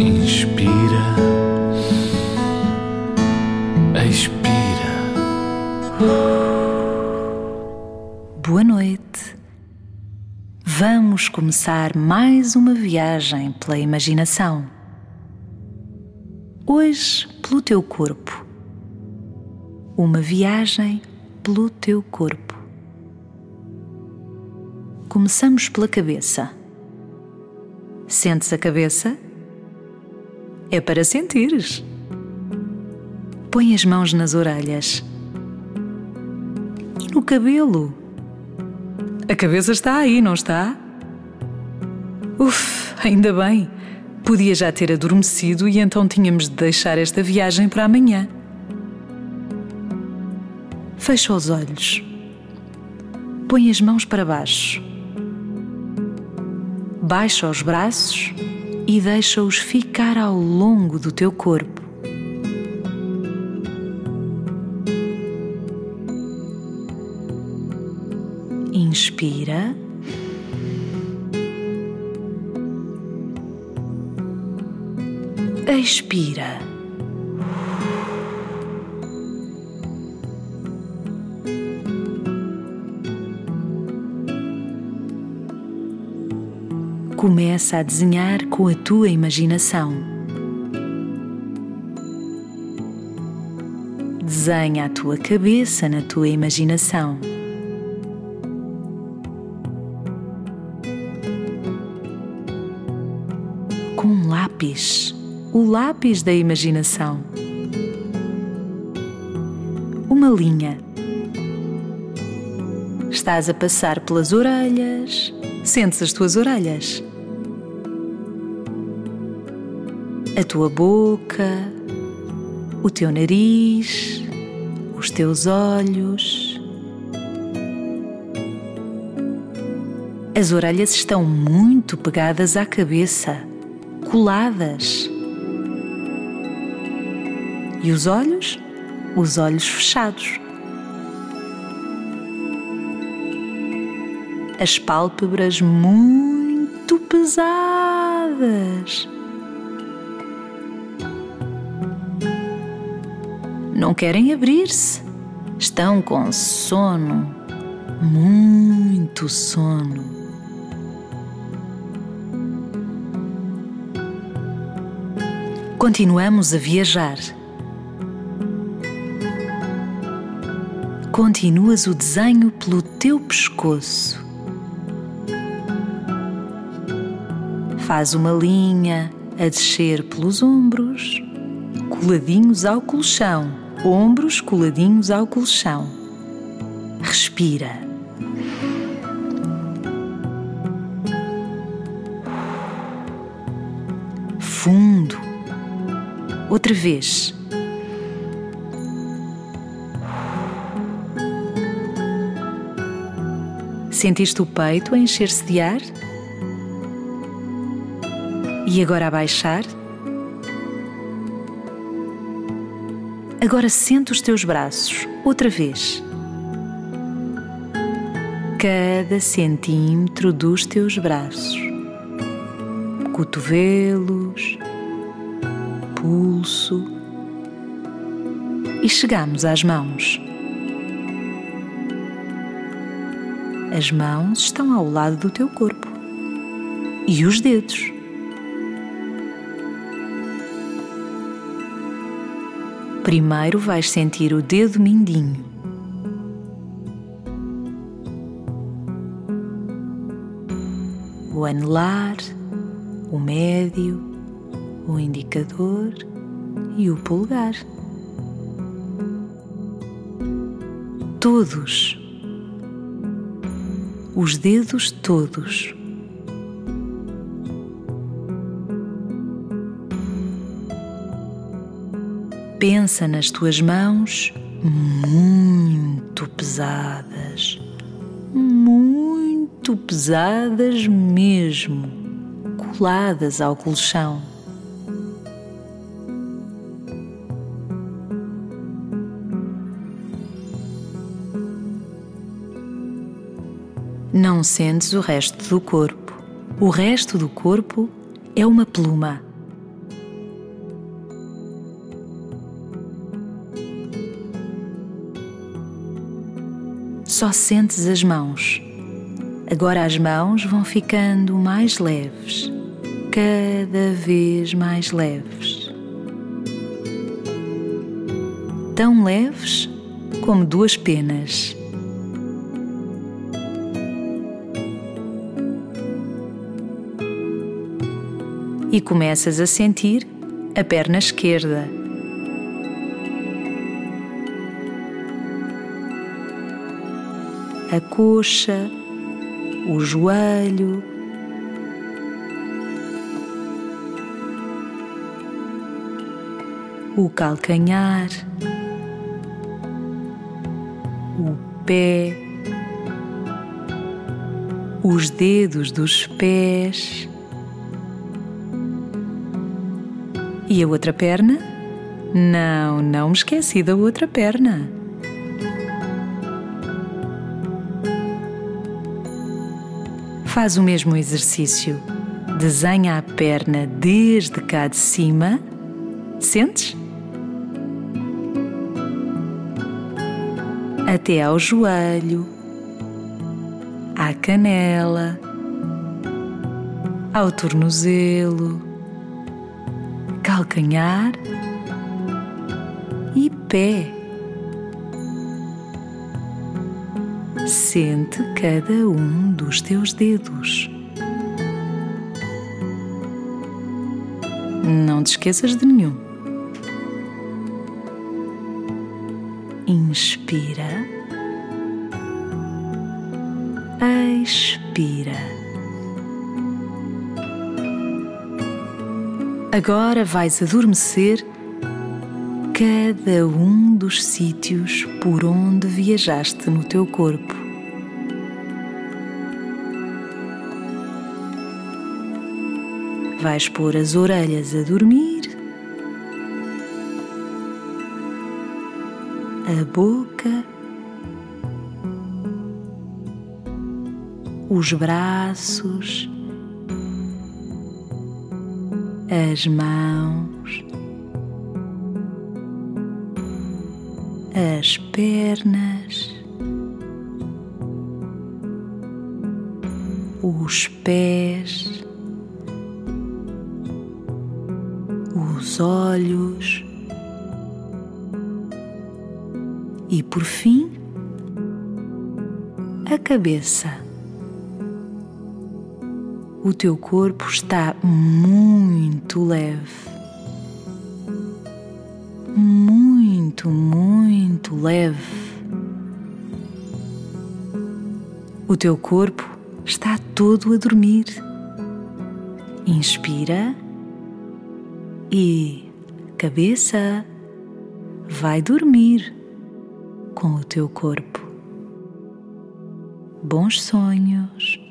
Inspira, expira. Boa noite. Vamos começar mais uma viagem pela imaginação. Hoje, pelo teu corpo. Uma viagem pelo teu corpo. Começamos pela cabeça. Sentes a cabeça? É para sentires. Põe as mãos nas orelhas. E no cabelo? A cabeça está aí, não está? Uf, ainda bem. Podia já ter adormecido e então tínhamos de deixar esta viagem para amanhã. Fecha os olhos. Põe as mãos para baixo. Baixa os braços e deixa-os ficar ao longo do teu corpo. Inspira. Expira. Começa a desenhar com a tua imaginação. Desenha a tua cabeça na tua imaginação. Com um lápis, o lápis da imaginação. Uma linha. Estás a passar pelas orelhas. Sentes as tuas orelhas. A tua boca, o teu nariz, os teus olhos. As orelhas estão muito pegadas à cabeça, coladas. E os olhos? Os olhos fechados. As pálpebras muito pesadas. Não querem abrir-se. Estão com sono, muito sono. Continuamos a viajar. Continuas o desenho pelo teu pescoço. Faz uma linha a descer pelos ombros, coladinhos ao colchão, ombros coladinhos ao colchão. Respira. Fundo. Outra vez. Sentiste o peito encher-se de ar? E agora a baixar? Agora sente os teus braços, outra vez. Cada centímetro dos teus braços, cotovelos, pulso. E chegamos às mãos. As mãos estão ao lado do teu corpo. E os dedos. Primeiro vais sentir o dedo mindinho. O anelar, o médio, o indicador e o polegar. Todos. Os dedos todos. Pensa nas tuas mãos muito pesadas, muito pesadas mesmo, coladas ao colchão. Não sentes o resto do corpo. O resto do corpo é uma pluma. Só sentes as mãos. Agora as mãos vão ficando mais leves, cada vez mais leves. Tão leves como duas penas. E começas a sentir a perna esquerda. A coxa, o joelho, o calcanhar, o pé, os dedos dos pés e a outra perna? Não, não me esqueci da outra perna. Faz o mesmo exercício. Desenha a perna desde cá de cima. Sentes? Até ao joelho, à canela, ao tornozelo, calcanhar e pé. Sente cada um dos teus dedos. Não te esqueças de nenhum. Inspira. Expira. Agora vais adormecer cada um dos sítios por onde viajaste no teu corpo. Vais pôr as orelhas a dormir, a boca, os braços, as mãos, as pernas, os pés, os olhos e, por fim, a cabeça. O teu corpo está muito leve. Muito, muito leve. O teu corpo está todo a dormir. Inspira e cabeça vai dormir com o teu corpo. Bons sonhos.